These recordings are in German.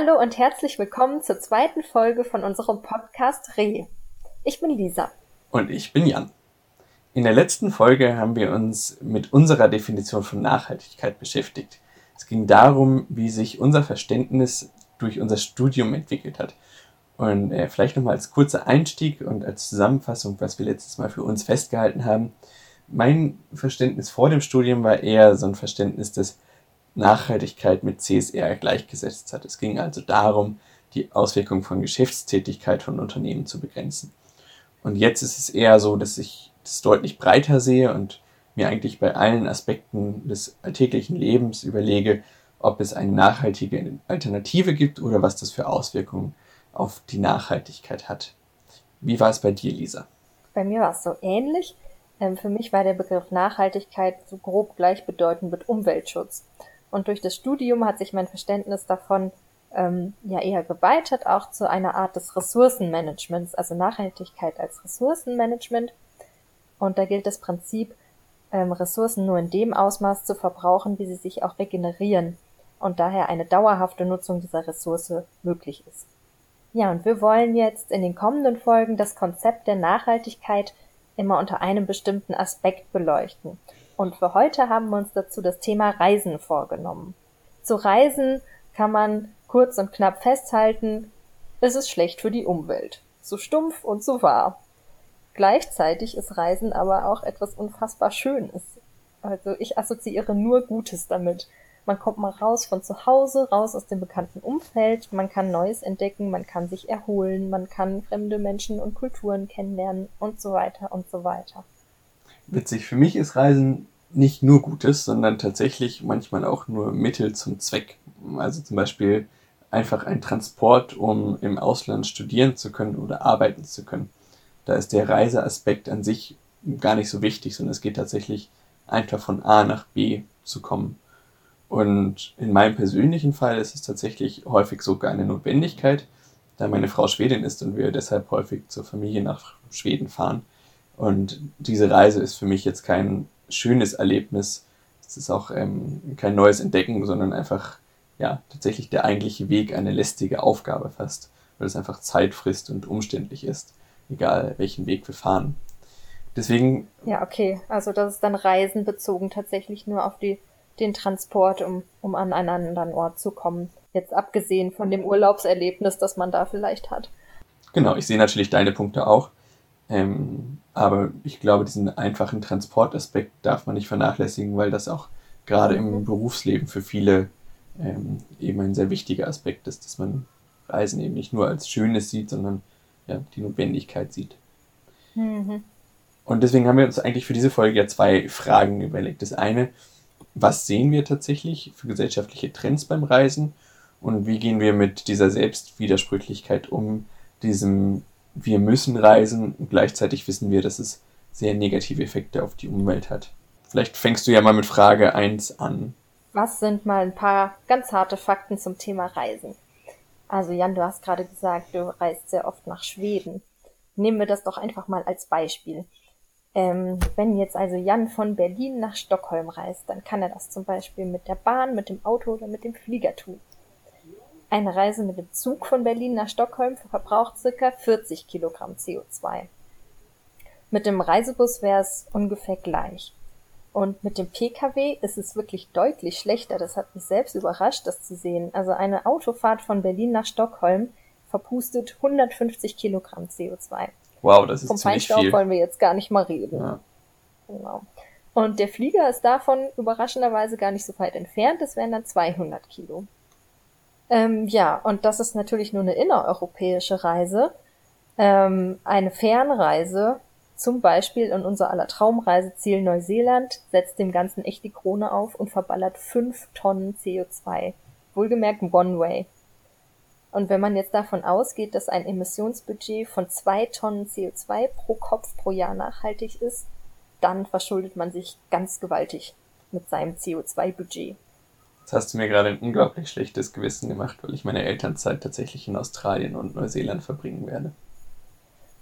Hallo und herzlich willkommen zur zweiten Folge von unserem Podcast Reh. Ich bin Lisa. Und ich bin Jan. In der letzten Folge haben wir uns mit unserer Definition von Nachhaltigkeit beschäftigt. Es ging darum, wie sich unser Verständnis durch unser Studium entwickelt hat. Und äh, vielleicht nochmal als kurzer Einstieg und als Zusammenfassung, was wir letztes Mal für uns festgehalten haben. Mein Verständnis vor dem Studium war eher so ein Verständnis, dass Nachhaltigkeit mit CSR gleichgesetzt hat. Es ging also darum, die Auswirkungen von Geschäftstätigkeit von Unternehmen zu begrenzen. Und jetzt ist es eher so, dass ich das deutlich breiter sehe und mir eigentlich bei allen Aspekten des alltäglichen Lebens überlege, ob es eine nachhaltige Alternative gibt oder was das für Auswirkungen auf die Nachhaltigkeit hat. Wie war es bei dir, Lisa? Bei mir war es so ähnlich. Ähm, für mich war der Begriff Nachhaltigkeit so grob gleichbedeutend mit Umweltschutz. Und durch das Studium hat sich mein Verständnis davon ähm, ja eher geweitet, auch zu einer Art des Ressourcenmanagements, also Nachhaltigkeit als Ressourcenmanagement. Und da gilt das Prinzip, ähm, Ressourcen nur in dem Ausmaß zu verbrauchen, wie sie sich auch regenerieren und daher eine dauerhafte Nutzung dieser Ressource möglich ist. Ja, und wir wollen jetzt in den kommenden Folgen das Konzept der Nachhaltigkeit immer unter einem bestimmten Aspekt beleuchten. Und für heute haben wir uns dazu das Thema Reisen vorgenommen. Zu Reisen kann man kurz und knapp festhalten, es ist schlecht für die Umwelt. So stumpf und so wahr. Gleichzeitig ist Reisen aber auch etwas unfassbar Schönes. Also ich assoziiere nur Gutes damit. Man kommt mal raus von zu Hause, raus aus dem bekannten Umfeld, man kann Neues entdecken, man kann sich erholen, man kann fremde Menschen und Kulturen kennenlernen und so weiter und so weiter witzig. Für mich ist Reisen nicht nur Gutes, sondern tatsächlich manchmal auch nur Mittel zum Zweck. Also zum Beispiel einfach ein Transport, um im Ausland studieren zu können oder arbeiten zu können. Da ist der Reiseaspekt an sich gar nicht so wichtig, sondern es geht tatsächlich einfach von A nach B zu kommen. Und in meinem persönlichen Fall ist es tatsächlich häufig sogar eine Notwendigkeit, da meine Frau Schwedin ist und wir deshalb häufig zur Familie nach Schweden fahren. Und diese Reise ist für mich jetzt kein schönes Erlebnis. Es ist auch ähm, kein neues Entdecken, sondern einfach ja tatsächlich der eigentliche Weg eine lästige Aufgabe fast, weil es einfach Zeit frisst und umständlich ist, egal welchen Weg wir fahren. Deswegen. Ja, okay. Also das ist dann Reisen bezogen tatsächlich nur auf die, den Transport, um, um an einen anderen Ort zu kommen. Jetzt abgesehen von dem Urlaubserlebnis, das man da vielleicht hat. Genau, ich sehe natürlich deine Punkte auch. Ähm, aber ich glaube, diesen einfachen Transportaspekt darf man nicht vernachlässigen, weil das auch gerade im mhm. Berufsleben für viele ähm, eben ein sehr wichtiger Aspekt ist, dass man Reisen eben nicht nur als Schönes sieht, sondern ja, die Notwendigkeit sieht. Mhm. Und deswegen haben wir uns eigentlich für diese Folge ja zwei Fragen überlegt. Das eine, was sehen wir tatsächlich für gesellschaftliche Trends beim Reisen und wie gehen wir mit dieser Selbstwidersprüchlichkeit um, diesem wir müssen reisen und gleichzeitig wissen wir, dass es sehr negative Effekte auf die Umwelt hat. Vielleicht fängst du ja mal mit Frage 1 an. Was sind mal ein paar ganz harte Fakten zum Thema Reisen? Also Jan, du hast gerade gesagt, du reist sehr oft nach Schweden. Nehmen wir das doch einfach mal als Beispiel. Ähm, wenn jetzt also Jan von Berlin nach Stockholm reist, dann kann er das zum Beispiel mit der Bahn, mit dem Auto oder mit dem Flieger tun. Eine Reise mit dem Zug von Berlin nach Stockholm verbraucht circa 40 Kilogramm CO2. Mit dem Reisebus wäre es ungefähr gleich. Und mit dem Pkw ist es wirklich deutlich schlechter. Das hat mich selbst überrascht, das zu sehen. Also eine Autofahrt von Berlin nach Stockholm verpustet 150 Kilogramm CO2. Wow, das ist Vom ziemlich Feinstaub viel. wollen wir jetzt gar nicht mal reden. Ja. Genau. Und der Flieger ist davon überraschenderweise gar nicht so weit entfernt. Das wären dann 200 Kilo. Ähm, ja, und das ist natürlich nur eine innereuropäische Reise. Ähm, eine Fernreise, zum Beispiel in unser aller Traumreiseziel Neuseeland, setzt dem Ganzen echt die Krone auf und verballert fünf Tonnen CO2. Wohlgemerkt One-Way. Und wenn man jetzt davon ausgeht, dass ein Emissionsbudget von zwei Tonnen CO2 pro Kopf pro Jahr nachhaltig ist, dann verschuldet man sich ganz gewaltig mit seinem CO2-Budget. Jetzt hast du mir gerade ein unglaublich schlechtes Gewissen gemacht, weil ich meine Elternzeit tatsächlich in Australien und Neuseeland verbringen werde.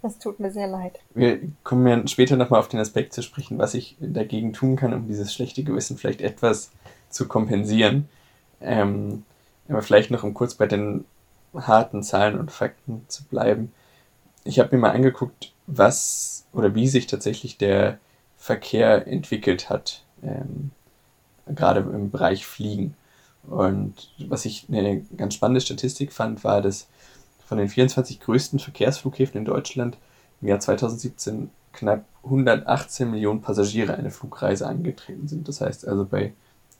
Das tut mir sehr leid. Wir kommen ja später nochmal auf den Aspekt zu sprechen, was ich dagegen tun kann, um dieses schlechte Gewissen vielleicht etwas zu kompensieren. Ähm, Aber vielleicht noch um kurz bei den harten Zahlen und Fakten zu bleiben. Ich habe mir mal angeguckt, was oder wie sich tatsächlich der Verkehr entwickelt hat, ähm, gerade im Bereich Fliegen. Und was ich eine ganz spannende Statistik fand, war, dass von den 24 größten Verkehrsflughäfen in Deutschland im Jahr 2017 knapp 118 Millionen Passagiere eine Flugreise angetreten sind. Das heißt also bei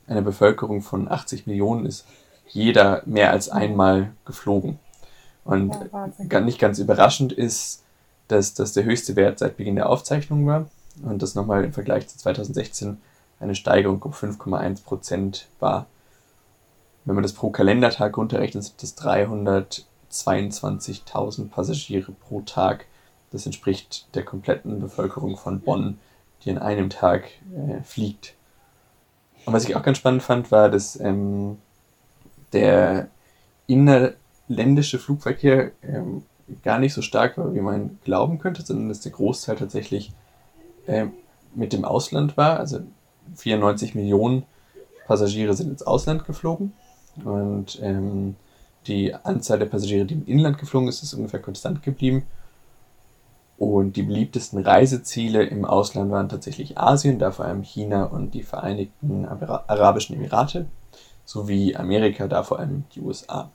einer Bevölkerung von 80 Millionen ist jeder mehr als einmal geflogen. Und ja, nicht ganz überraschend ist, dass das der höchste Wert seit Beginn der Aufzeichnung war und das nochmal im Vergleich zu 2016 eine Steigerung um 5,1 Prozent war. Wenn man das pro Kalendertag runterrechnet, sind das 322.000 Passagiere pro Tag. Das entspricht der kompletten Bevölkerung von Bonn, die an einem Tag äh, fliegt. Und was ich auch ganz spannend fand, war, dass ähm, der innerländische Flugverkehr ähm, gar nicht so stark war, wie man glauben könnte, sondern dass der Großteil tatsächlich äh, mit dem Ausland war. Also 94 Millionen Passagiere sind ins Ausland geflogen und ähm, die Anzahl der Passagiere, die im Inland geflogen ist, ist ungefähr konstant geblieben. Und die beliebtesten Reiseziele im Ausland waren tatsächlich Asien, da vor allem China und die Vereinigten Arabischen Emirate, sowie Amerika, da vor allem die USA.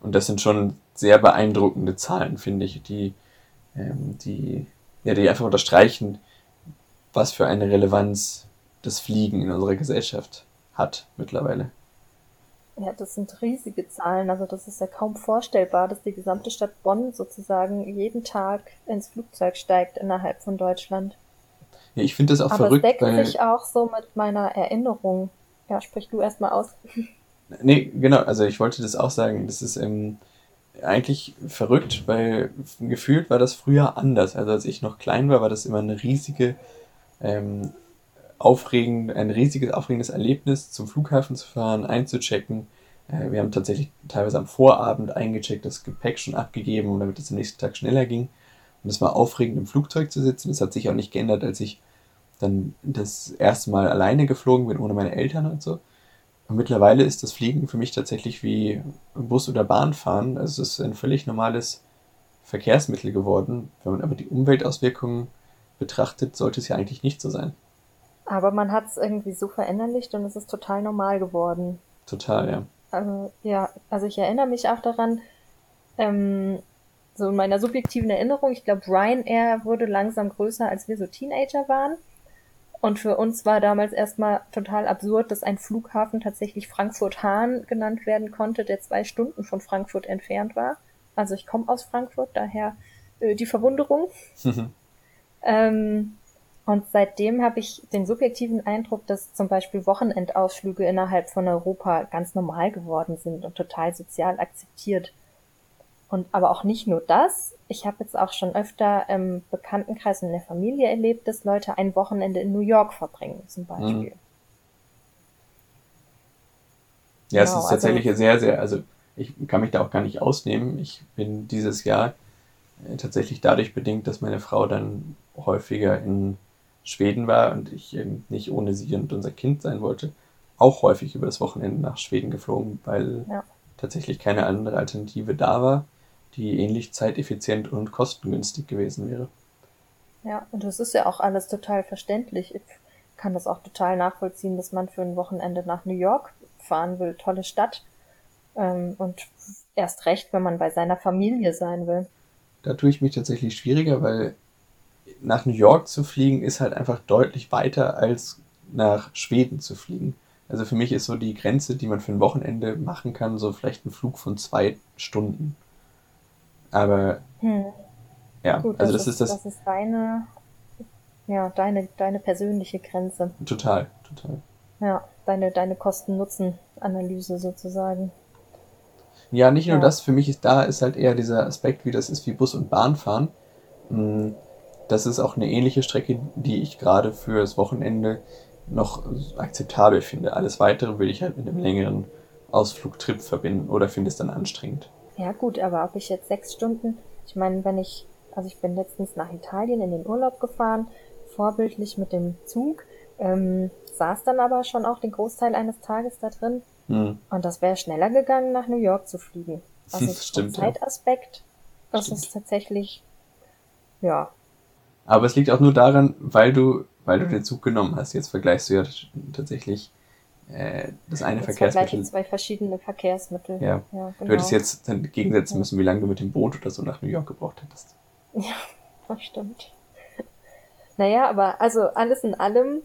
Und das sind schon sehr beeindruckende Zahlen, finde ich, die, ähm, die, ja, die einfach unterstreichen, was für eine Relevanz das Fliegen in unserer Gesellschaft hat mittlerweile. Ja, das sind riesige Zahlen. Also das ist ja kaum vorstellbar, dass die gesamte Stadt Bonn sozusagen jeden Tag ins Flugzeug steigt innerhalb von Deutschland. Ja, ich finde das auch Aber verrückt. Aber deckt sich auch so mit meiner Erinnerung. Ja, sprich du erstmal aus. Nee, genau, also ich wollte das auch sagen. Das ist ähm, eigentlich verrückt, weil gefühlt war das früher anders. Also als ich noch klein war, war das immer eine riesige, ähm, aufregend, ein riesiges, aufregendes Erlebnis, zum Flughafen zu fahren, einzuchecken. Äh, wir haben tatsächlich teilweise am Vorabend eingecheckt, das Gepäck schon abgegeben, damit es am nächsten Tag schneller ging. Und es war aufregend, im Flugzeug zu sitzen. Das hat sich auch nicht geändert, als ich dann das erste Mal alleine geflogen bin, ohne meine Eltern und so. Und mittlerweile ist das Fliegen für mich tatsächlich wie Bus oder Bahn fahren. Also es ist ein völlig normales Verkehrsmittel geworden. Wenn man aber die Umweltauswirkungen betrachtet, sollte es ja eigentlich nicht so sein. Aber man hat es irgendwie so verinnerlicht und es ist total normal geworden. Total, ja. Also, ja, also ich erinnere mich auch daran, ähm, so in meiner subjektiven Erinnerung, ich glaube, Ryanair wurde langsam größer, als wir so Teenager waren. Und für uns war damals erstmal total absurd, dass ein Flughafen tatsächlich Frankfurt-Hahn genannt werden konnte, der zwei Stunden von Frankfurt entfernt war. Also ich komme aus Frankfurt, daher äh, die Verwunderung. ähm, und seitdem habe ich den subjektiven Eindruck, dass zum Beispiel Wochenendausflüge innerhalb von Europa ganz normal geworden sind und total sozial akzeptiert. Und aber auch nicht nur das. Ich habe jetzt auch schon öfter im Bekanntenkreis und in der Familie erlebt, dass Leute ein Wochenende in New York verbringen, zum mhm. Beispiel. Ja, genau, es ist also tatsächlich also, sehr, sehr, also ich kann mich da auch gar nicht ausnehmen. Ich bin dieses Jahr äh, tatsächlich dadurch bedingt, dass meine Frau dann häufiger in Schweden war und ich eben nicht ohne sie und unser Kind sein wollte, auch häufig über das Wochenende nach Schweden geflogen, weil ja. tatsächlich keine andere Alternative da war die ähnlich zeiteffizient und kostengünstig gewesen wäre. Ja, und das ist ja auch alles total verständlich. Ich kann das auch total nachvollziehen, dass man für ein Wochenende nach New York fahren will. Tolle Stadt. Ähm, und erst recht, wenn man bei seiner Familie sein will. Da tue ich mich tatsächlich schwieriger, weil nach New York zu fliegen ist halt einfach deutlich weiter als nach Schweden zu fliegen. Also für mich ist so die Grenze, die man für ein Wochenende machen kann, so vielleicht ein Flug von zwei Stunden. Aber hm. ja, Gut, also das, das ist, das. Das ist deine, ja, deine, deine persönliche Grenze. Total, total. Ja, deine, deine Kosten-Nutzen-Analyse sozusagen. Ja, nicht nur ja. das, für mich ist da ist halt eher dieser Aspekt, wie das ist wie Bus und Bahn fahren. Hm, das ist auch eine ähnliche Strecke, die ich gerade für das Wochenende noch akzeptabel finde. Alles weitere will ich halt mit einem längeren Ausflugtrip verbinden oder finde es dann anstrengend. Ja gut, aber ob ich jetzt sechs Stunden, ich meine, wenn ich, also ich bin letztens nach Italien in den Urlaub gefahren, vorbildlich mit dem Zug, ähm, saß dann aber schon auch den Großteil eines Tages da drin. Mhm. Und das wäre schneller gegangen, nach New York zu fliegen. Also Stimmt, vom Zeitaspekt, das Stimmt. ist tatsächlich, ja. Aber es liegt auch nur daran, weil du, weil du den Zug genommen hast. Jetzt vergleichst du ja tatsächlich äh, das eine jetzt Verkehrsmittel. zwei verschiedene Verkehrsmittel. Ja. ja genau. Du hättest jetzt dann gegensetzen müssen, wie lange du mit dem Boot oder so nach New York gebraucht hättest. Ja, das stimmt. Naja, aber also alles in allem,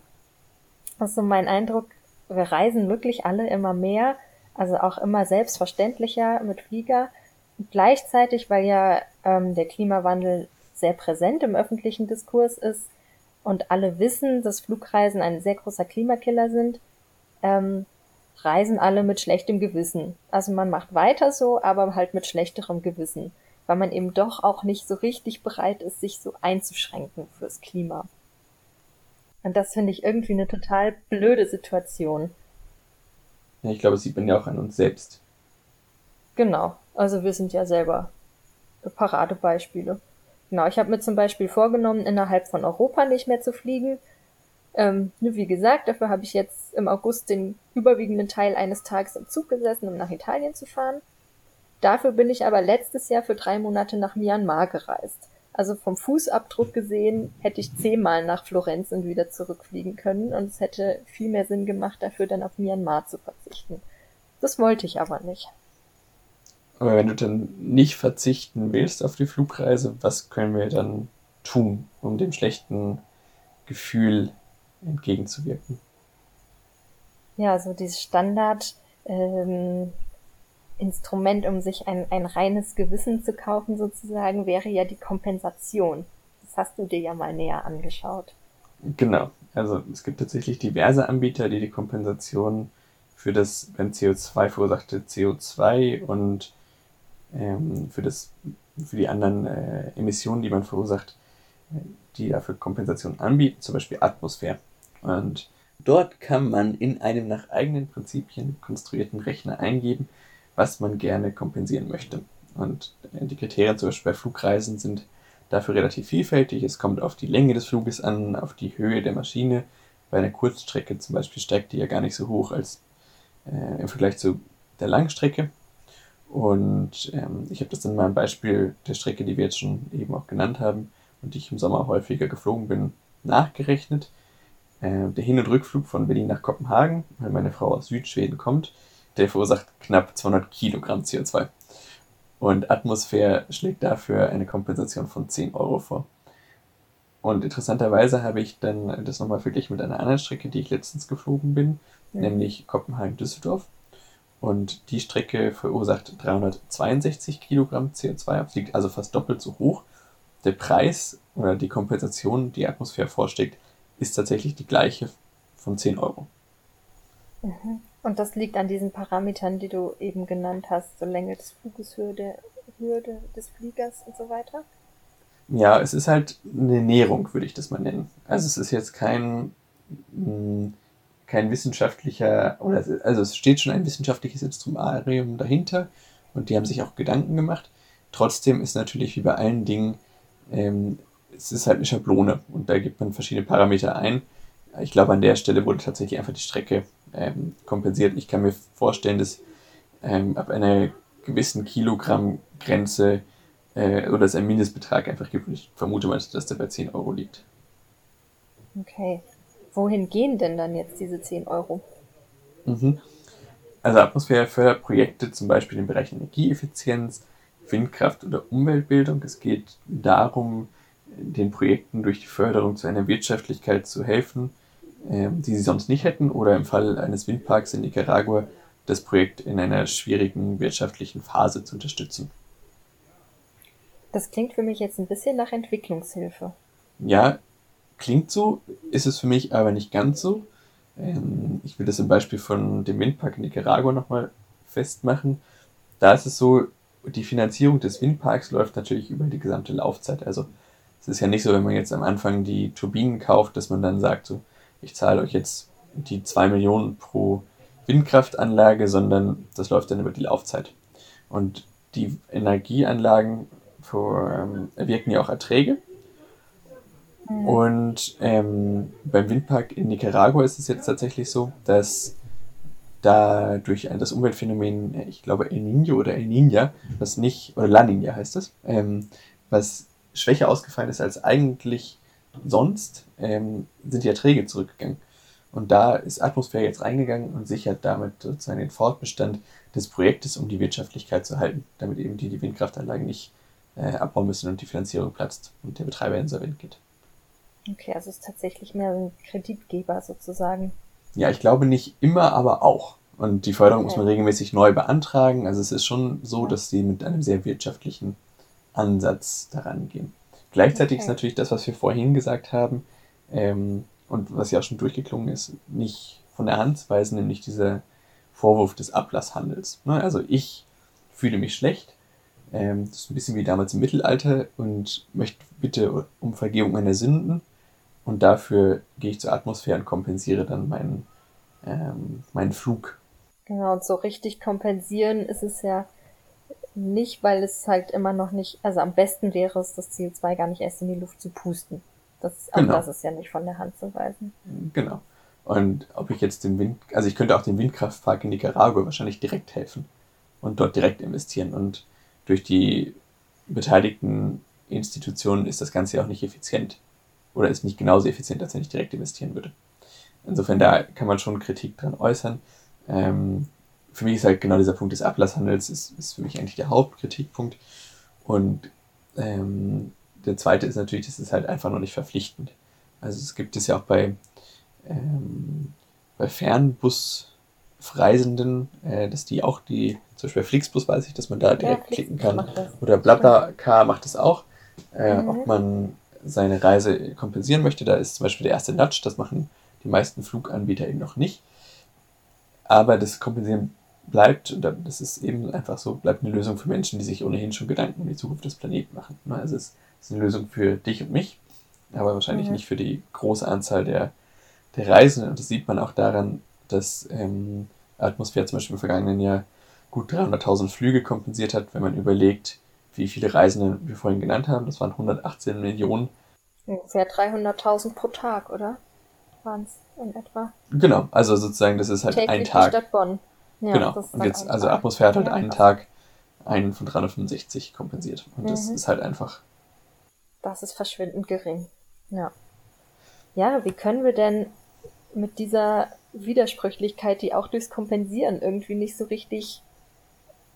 ist so mein Eindruck, wir reisen wirklich alle immer mehr, also auch immer selbstverständlicher mit Flieger. Und gleichzeitig, weil ja ähm, der Klimawandel sehr präsent im öffentlichen Diskurs ist und alle wissen, dass Flugreisen ein sehr großer Klimakiller sind, ähm, reisen alle mit schlechtem Gewissen. Also man macht weiter so, aber halt mit schlechterem Gewissen, weil man eben doch auch nicht so richtig bereit ist, sich so einzuschränken fürs Klima. Und das finde ich irgendwie eine total blöde Situation. Ja, ich glaube, das sieht man ja auch an uns selbst. Genau. Also wir sind ja selber Paradebeispiele. Genau, ich habe mir zum Beispiel vorgenommen, innerhalb von Europa nicht mehr zu fliegen. Ähm, wie gesagt, dafür habe ich jetzt im August den überwiegenden Teil eines Tages im Zug gesessen, um nach Italien zu fahren. Dafür bin ich aber letztes Jahr für drei Monate nach Myanmar gereist. Also vom Fußabdruck gesehen hätte ich zehnmal nach Florenz und wieder zurückfliegen können und es hätte viel mehr Sinn gemacht, dafür dann auf Myanmar zu verzichten. Das wollte ich aber nicht. Aber wenn du dann nicht verzichten willst auf die Flugreise, was können wir dann tun, um dem schlechten Gefühl entgegenzuwirken? Ja, so dieses Standard ähm, Instrument, um sich ein, ein reines Gewissen zu kaufen, sozusagen, wäre ja die Kompensation. Das hast du dir ja mal näher angeschaut. Genau. Also es gibt tatsächlich diverse Anbieter, die die Kompensation für das beim CO2 verursachte CO2 und ähm, für das für die anderen äh, Emissionen, die man verursacht, die dafür Kompensation anbieten, zum Beispiel Atmosphäre. Und dort kann man in einem nach eigenen Prinzipien konstruierten Rechner eingeben, was man gerne kompensieren möchte. Und die Kriterien zum Beispiel bei Flugreisen sind dafür relativ vielfältig. Es kommt auf die Länge des Fluges an, auf die Höhe der Maschine. Bei einer Kurzstrecke zum Beispiel steigt die ja gar nicht so hoch als äh, im Vergleich zu der Langstrecke. Und ähm, ich habe das in meinem Beispiel der Strecke, die wir jetzt schon eben auch genannt haben und die ich im Sommer häufiger geflogen bin, nachgerechnet. Äh, der Hin- und Rückflug von Berlin nach Kopenhagen, weil meine Frau aus Südschweden kommt, der verursacht knapp 200 Kilogramm CO2. Und Atmosphäre schlägt dafür eine Kompensation von 10 Euro vor. Und interessanterweise habe ich dann das nochmal verglichen mit einer anderen Strecke, die ich letztens geflogen bin, mhm. nämlich Kopenhagen-Düsseldorf. Und die Strecke verursacht 362 Kilogramm CO2, fliegt also fast doppelt so hoch. Der Preis oder die Kompensation, die Atmosphäre vorschlägt, ist tatsächlich die gleiche von 10 Euro. Mhm. Und das liegt an diesen Parametern, die du eben genannt hast, so Länge des Fluges, der, Höhe des Fliegers und so weiter? Ja, es ist halt eine Näherung, würde ich das mal nennen. Also es ist jetzt kein, hm, kein wissenschaftlicher, oder also es steht schon ein wissenschaftliches Instrumentarium dahinter und die haben sich auch Gedanken gemacht. Trotzdem ist natürlich wie bei allen Dingen, ähm, es ist halt eine Schablone und da gibt man verschiedene Parameter ein. Ich glaube, an der Stelle wurde tatsächlich einfach die Strecke ähm, kompensiert. Ich kann mir vorstellen, dass ähm, ab einer gewissen Kilogrammgrenze äh, oder es einen Mindestbetrag einfach gibt. Ich vermute mal, dass der bei 10 Euro liegt. Okay. Wohin gehen denn dann jetzt diese 10 Euro? Mhm. Also Atmosphäre fördert Projekte zum Beispiel im Bereich Energieeffizienz, Windkraft oder Umweltbildung. Es geht darum, den Projekten durch die Förderung zu einer Wirtschaftlichkeit zu helfen, ähm, die sie sonst nicht hätten, oder im Fall eines Windparks in Nicaragua das Projekt in einer schwierigen wirtschaftlichen Phase zu unterstützen. Das klingt für mich jetzt ein bisschen nach Entwicklungshilfe. Ja, klingt so, ist es für mich aber nicht ganz so. Ähm, ich will das im Beispiel von dem Windpark in Nicaragua nochmal festmachen. Da ist es so, die Finanzierung des Windparks läuft natürlich über die gesamte Laufzeit. Also es ist ja nicht so, wenn man jetzt am Anfang die Turbinen kauft, dass man dann sagt, so, ich zahle euch jetzt die 2 Millionen pro Windkraftanlage, sondern das läuft dann über die Laufzeit. Und die Energieanlagen für, ähm, erwirken ja auch Erträge. Mhm. Und ähm, beim Windpark in Nicaragua ist es jetzt tatsächlich so, dass da durch das Umweltphänomen, ich glaube El Niño oder El Niña, was nicht, oder La Niña heißt es, ähm, was schwächer ausgefallen ist als eigentlich sonst, ähm, sind die Erträge zurückgegangen. Und da ist Atmosphäre jetzt reingegangen und sichert damit sozusagen den Fortbestand des Projektes, um die Wirtschaftlichkeit zu halten, damit eben die, die Windkraftanlagen nicht äh, abbauen müssen und die Finanzierung platzt und der Betreiber insolvent geht. Okay, also es ist tatsächlich mehr ein Kreditgeber sozusagen. Ja, ich glaube nicht immer, aber auch. Und die Förderung okay. muss man regelmäßig neu beantragen. Also es ist schon so, dass sie mit einem sehr wirtschaftlichen Ansatz daran gehen. Gleichzeitig okay. ist natürlich das, was wir vorhin gesagt haben, ähm, und was ja auch schon durchgeklungen ist, nicht von der Hand zu weisen, nämlich dieser Vorwurf des Ablasshandels. Ne? Also ich fühle mich schlecht, ähm, das ist ein bisschen wie damals im Mittelalter und möchte bitte um Vergebung meiner Sünden und dafür gehe ich zur Atmosphäre und kompensiere dann meinen, ähm, meinen Flug. Genau, und so richtig kompensieren ist es ja nicht, weil es halt immer noch nicht, also am besten wäre es, das CO2 gar nicht erst in die Luft zu pusten. Das, genau. das ist ja nicht von der Hand zu weisen. Genau. Und ob ich jetzt den Wind, also ich könnte auch dem Windkraftpark in Nicaragua wahrscheinlich direkt helfen und dort direkt investieren. Und durch die beteiligten Institutionen ist das Ganze ja auch nicht effizient oder ist nicht genauso effizient, als wenn ich direkt investieren würde. Insofern, da kann man schon Kritik dran äußern. Ähm, für mich ist halt genau dieser Punkt des Ablasshandels, ist, ist für mich eigentlich der Hauptkritikpunkt. Und ähm, der zweite ist natürlich, das ist halt einfach noch nicht verpflichtend. Also es gibt es ja auch bei, ähm, bei Fernbusreisenden, äh, dass die auch die, zum Beispiel bei Flixbus weiß ich, dass man da direkt ja, klicken kann. Oder BlaBlaCar macht das auch. Äh, mhm. Ob man seine Reise kompensieren möchte. Da ist zum Beispiel der erste Nudge, das machen die meisten Fluganbieter eben noch nicht. Aber das Kompensieren bleibt, und das ist eben einfach so, bleibt eine Lösung für Menschen, die sich ohnehin schon Gedanken um die Zukunft des Planeten machen. Ne, also es ist eine Lösung für dich und mich, aber wahrscheinlich mhm. nicht für die große Anzahl der, der Reisenden. Und das sieht man auch daran, dass ähm, Atmosphäre zum Beispiel im vergangenen Jahr gut 300.000 Flüge kompensiert hat, wenn man überlegt, wie viele Reisende wir vorhin genannt haben. Das waren 118 Millionen. Ungefähr 300.000 pro Tag, oder? Waren es in etwa? Genau, also sozusagen, das ist halt Täglich ein Tag. Stadt Bonn. Ja, genau, und jetzt, also Atmosphäre hat halt ja, einen Tag einen von 365 kompensiert. Und mhm. das ist halt einfach. Das ist verschwindend gering. Ja. Ja, wie können wir denn mit dieser Widersprüchlichkeit, die auch durchs Kompensieren irgendwie nicht so richtig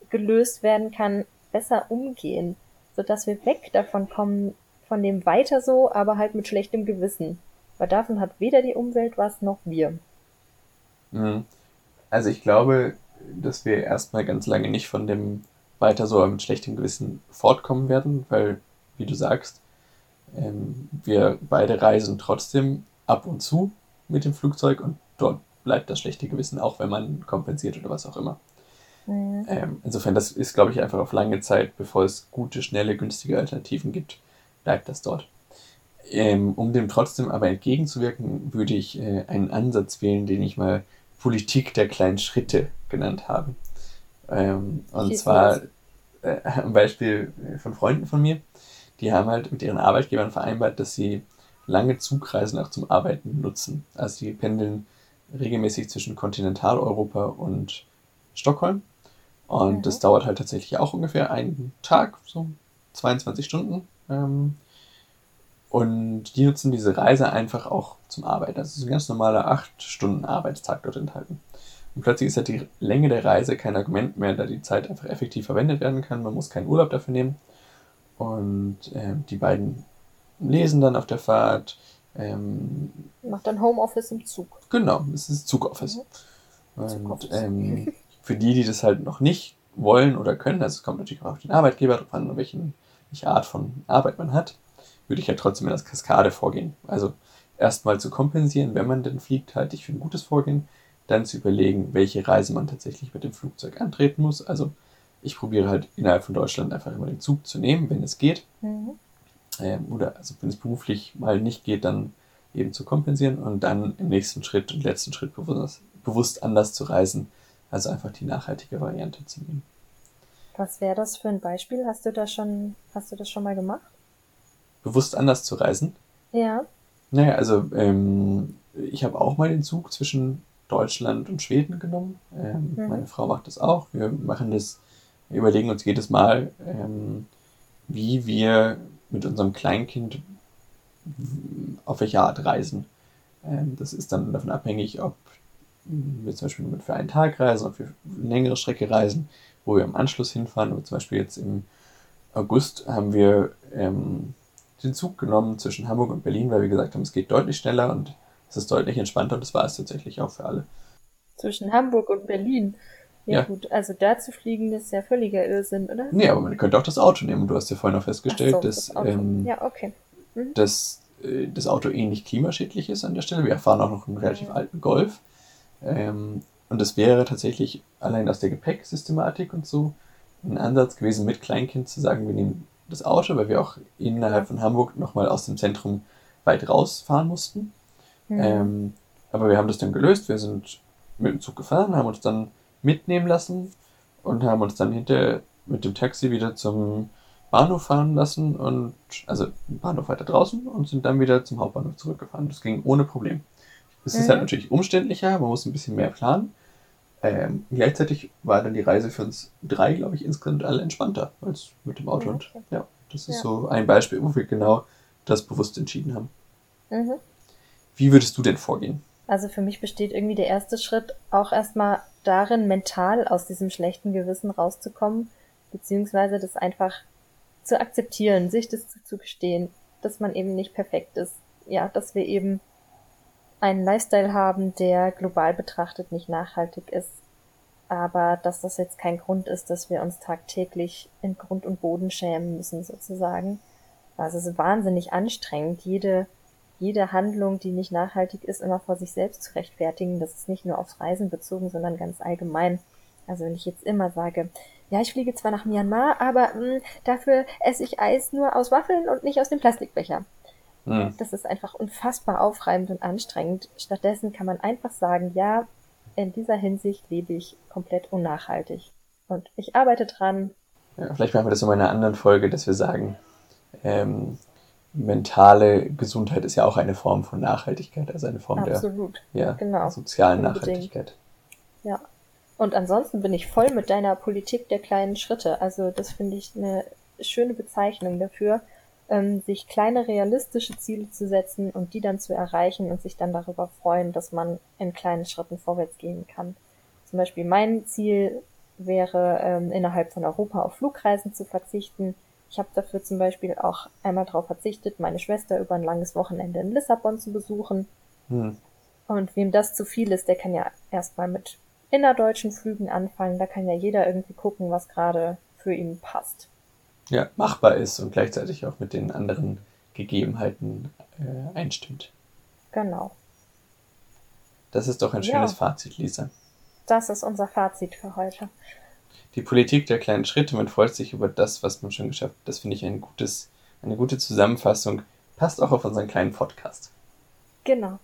gelöst werden kann, besser umgehen, sodass wir weg davon kommen, von dem weiter so, aber halt mit schlechtem Gewissen. Weil davon hat weder die Umwelt was noch wir. Mhm. Also ich glaube, dass wir erstmal ganz lange nicht von dem weiter so, aber mit schlechtem Gewissen fortkommen werden, weil, wie du sagst, ähm, wir beide reisen trotzdem ab und zu mit dem Flugzeug und dort bleibt das schlechte Gewissen, auch wenn man kompensiert oder was auch immer. Mhm. Ähm, insofern, das ist, glaube ich, einfach auf lange Zeit, bevor es gute, schnelle, günstige Alternativen gibt, bleibt das dort. Ähm, um dem trotzdem aber entgegenzuwirken, würde ich äh, einen Ansatz wählen, den ich mal Politik der kleinen Schritte genannt habe. Ähm, und Schieß zwar äh, ein Beispiel von Freunden von mir, die haben halt mit ihren Arbeitgebern vereinbart, dass sie lange Zugreisen auch zum Arbeiten nutzen. Also die pendeln regelmäßig zwischen Kontinentaleuropa und Stockholm und mhm. das dauert halt tatsächlich auch ungefähr einen Tag, so 22 Stunden. Ähm, und die nutzen diese Reise einfach auch zum Arbeiten. Das ist ein ganz normaler 8 Stunden Arbeitstag dort enthalten. Und plötzlich ist halt die Länge der Reise kein Argument mehr, da die Zeit einfach effektiv verwendet werden kann. Man muss keinen Urlaub dafür nehmen. Und äh, die beiden lesen dann auf der Fahrt. Ähm, Macht dann Homeoffice im Zug. Genau, es ist Zugoffice. Mhm. Und Zugoffice. Ähm, für die, die das halt noch nicht wollen oder können, also es kommt natürlich auch auf den Arbeitgeber drauf an, welchen, welche Art von Arbeit man hat, würde ich halt trotzdem in das Kaskade vorgehen. Also erstmal zu kompensieren, wenn man denn fliegt, halte ich für ein gutes Vorgehen. Dann zu überlegen, welche Reise man tatsächlich mit dem Flugzeug antreten muss. Also ich probiere halt innerhalb von Deutschland einfach immer den Zug zu nehmen, wenn es geht. Mhm. Ähm, oder also wenn es beruflich mal nicht geht, dann eben zu kompensieren und dann im nächsten Schritt und letzten Schritt bewusst, bewusst anders zu reisen, also einfach die nachhaltige Variante zu nehmen. Was wäre das für ein Beispiel? Hast du das schon, hast du das schon mal gemacht? Bewusst anders zu reisen? Ja. Naja, also ähm, ich habe auch mal den Zug zwischen Deutschland und Schweden genommen. Ähm, Mhm. Meine Frau macht das auch. Wir machen das, wir überlegen uns jedes Mal, ähm, wie wir mit unserem Kleinkind auf welche Art reisen. Ähm, das ist dann davon abhängig, ob wir zum Beispiel nur für einen Tag reisen, ob wir eine längere Strecke reisen, wo wir im Anschluss hinfahren. Aber zum Beispiel jetzt im August haben wir ähm, den Zug genommen zwischen Hamburg und Berlin, weil wir gesagt haben, es geht deutlich schneller und es ist deutlich entspannter und das war es tatsächlich auch für alle. Zwischen Hamburg und Berlin. Ja, Ja. gut, also da zu fliegen, das ist ja völliger Irrsinn, oder? Nee, aber man könnte auch das Auto nehmen. Du hast ja vorhin auch festgestellt, so, dass, das Auto. ähm, ja, okay. Mhm. dass äh, das Auto ähnlich klimaschädlich ist an der Stelle. Wir fahren auch noch einen relativ Ja. alten Golf. Ähm, und das wäre tatsächlich allein aus der Gepäcksystematik und so ein Ansatz gewesen, mit Kleinkind zu sagen, wir nehmen das Auto, weil wir auch innerhalb von Hamburg nochmal aus dem Zentrum weit rausfahren mussten. Mhm. Ähm, aber wir haben das dann gelöst. Wir sind mit dem Zug gefahren, haben uns dann mitnehmen lassen und haben uns dann hinter mit dem Taxi wieder zum Bahnhof fahren lassen und also Bahnhof weiter draußen und sind dann wieder zum Hauptbahnhof zurückgefahren. Das ging ohne Problem. Es ist Mhm. halt natürlich umständlicher, man muss ein bisschen mehr planen. Ähm, gleichzeitig war dann die Reise für uns drei, glaube ich, insgesamt alle entspannter als mit dem Auto. Ja, Und okay. ja, das ist Ja. so ein Beispiel, wo wir genau das bewusst entschieden haben. Mhm. Wie würdest du denn vorgehen? Also für mich besteht irgendwie der erste Schritt auch erstmal darin, mental aus diesem schlechten Gewissen rauszukommen, beziehungsweise das einfach zu akzeptieren, sich das zuzugestehen, dass man eben nicht perfekt ist. Ja, dass wir eben einen Lifestyle haben, der global betrachtet nicht nachhaltig ist. Aber dass das jetzt kein Grund ist, dass wir uns tagtäglich in Grund und Boden schämen müssen, sozusagen. Also es ist wahnsinnig anstrengend, jede jede Handlung, die nicht nachhaltig ist, immer vor sich selbst zu rechtfertigen. Das ist nicht nur aufs Reisen bezogen, sondern ganz allgemein. Also wenn ich jetzt immer sage, ja, ich fliege zwar nach Myanmar, aber mh, dafür esse ich Eis nur aus Waffeln und nicht aus dem Plastikbecher. Das ist einfach unfassbar aufreibend und anstrengend. Stattdessen kann man einfach sagen, ja, in dieser Hinsicht lebe ich komplett unnachhaltig. Und ich arbeite dran. Ja, vielleicht machen wir das in einer anderen Folge, dass wir sagen, ähm, mentale Gesundheit ist ja auch eine Form von Nachhaltigkeit, also eine Form Absolut. der ja, Genau. sozialen. Nachhaltigkeit. Ja. Und ansonsten bin ich voll mit deiner Politik der kleinen Schritte. Also das finde ich eine schöne Bezeichnung dafür, ähm, sich kleine realistische Ziele zu setzen und die dann zu erreichen und sich dann darüber freuen, dass man in kleinen Schritten vorwärts gehen kann. Zum Beispiel mein Ziel wäre, ähm, innerhalb von Europa auf Flugreisen zu verzichten. Ich habe dafür zum Beispiel auch einmal darauf verzichtet, meine Schwester über ein langes Wochenende in Lissabon zu besuchen. Hm. Und wem das zu viel ist, der kann ja erstmal mit innerdeutschen Flügen anfangen. Da kann ja jeder irgendwie gucken, was gerade für ihn passt. Ja, machbar ist und gleichzeitig auch mit den anderen Gegebenheiten äh, einstimmt. Genau. Das ist doch ein Ja. schönes Fazit, Lisa. Das ist unser Fazit für heute. Die Politik der kleinen Schritte, man freut sich über das, was man schon geschafft hat. Das finde ich ein gutes, eine gute Zusammenfassung. Passt auch auf unseren kleinen Podcast. Genau.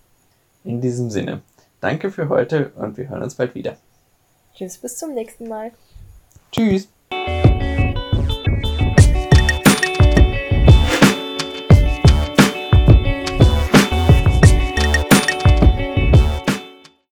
In diesem Sinne, danke für heute und wir hören uns bald wieder. Tschüss, bis zum nächsten Mal. Tschüss!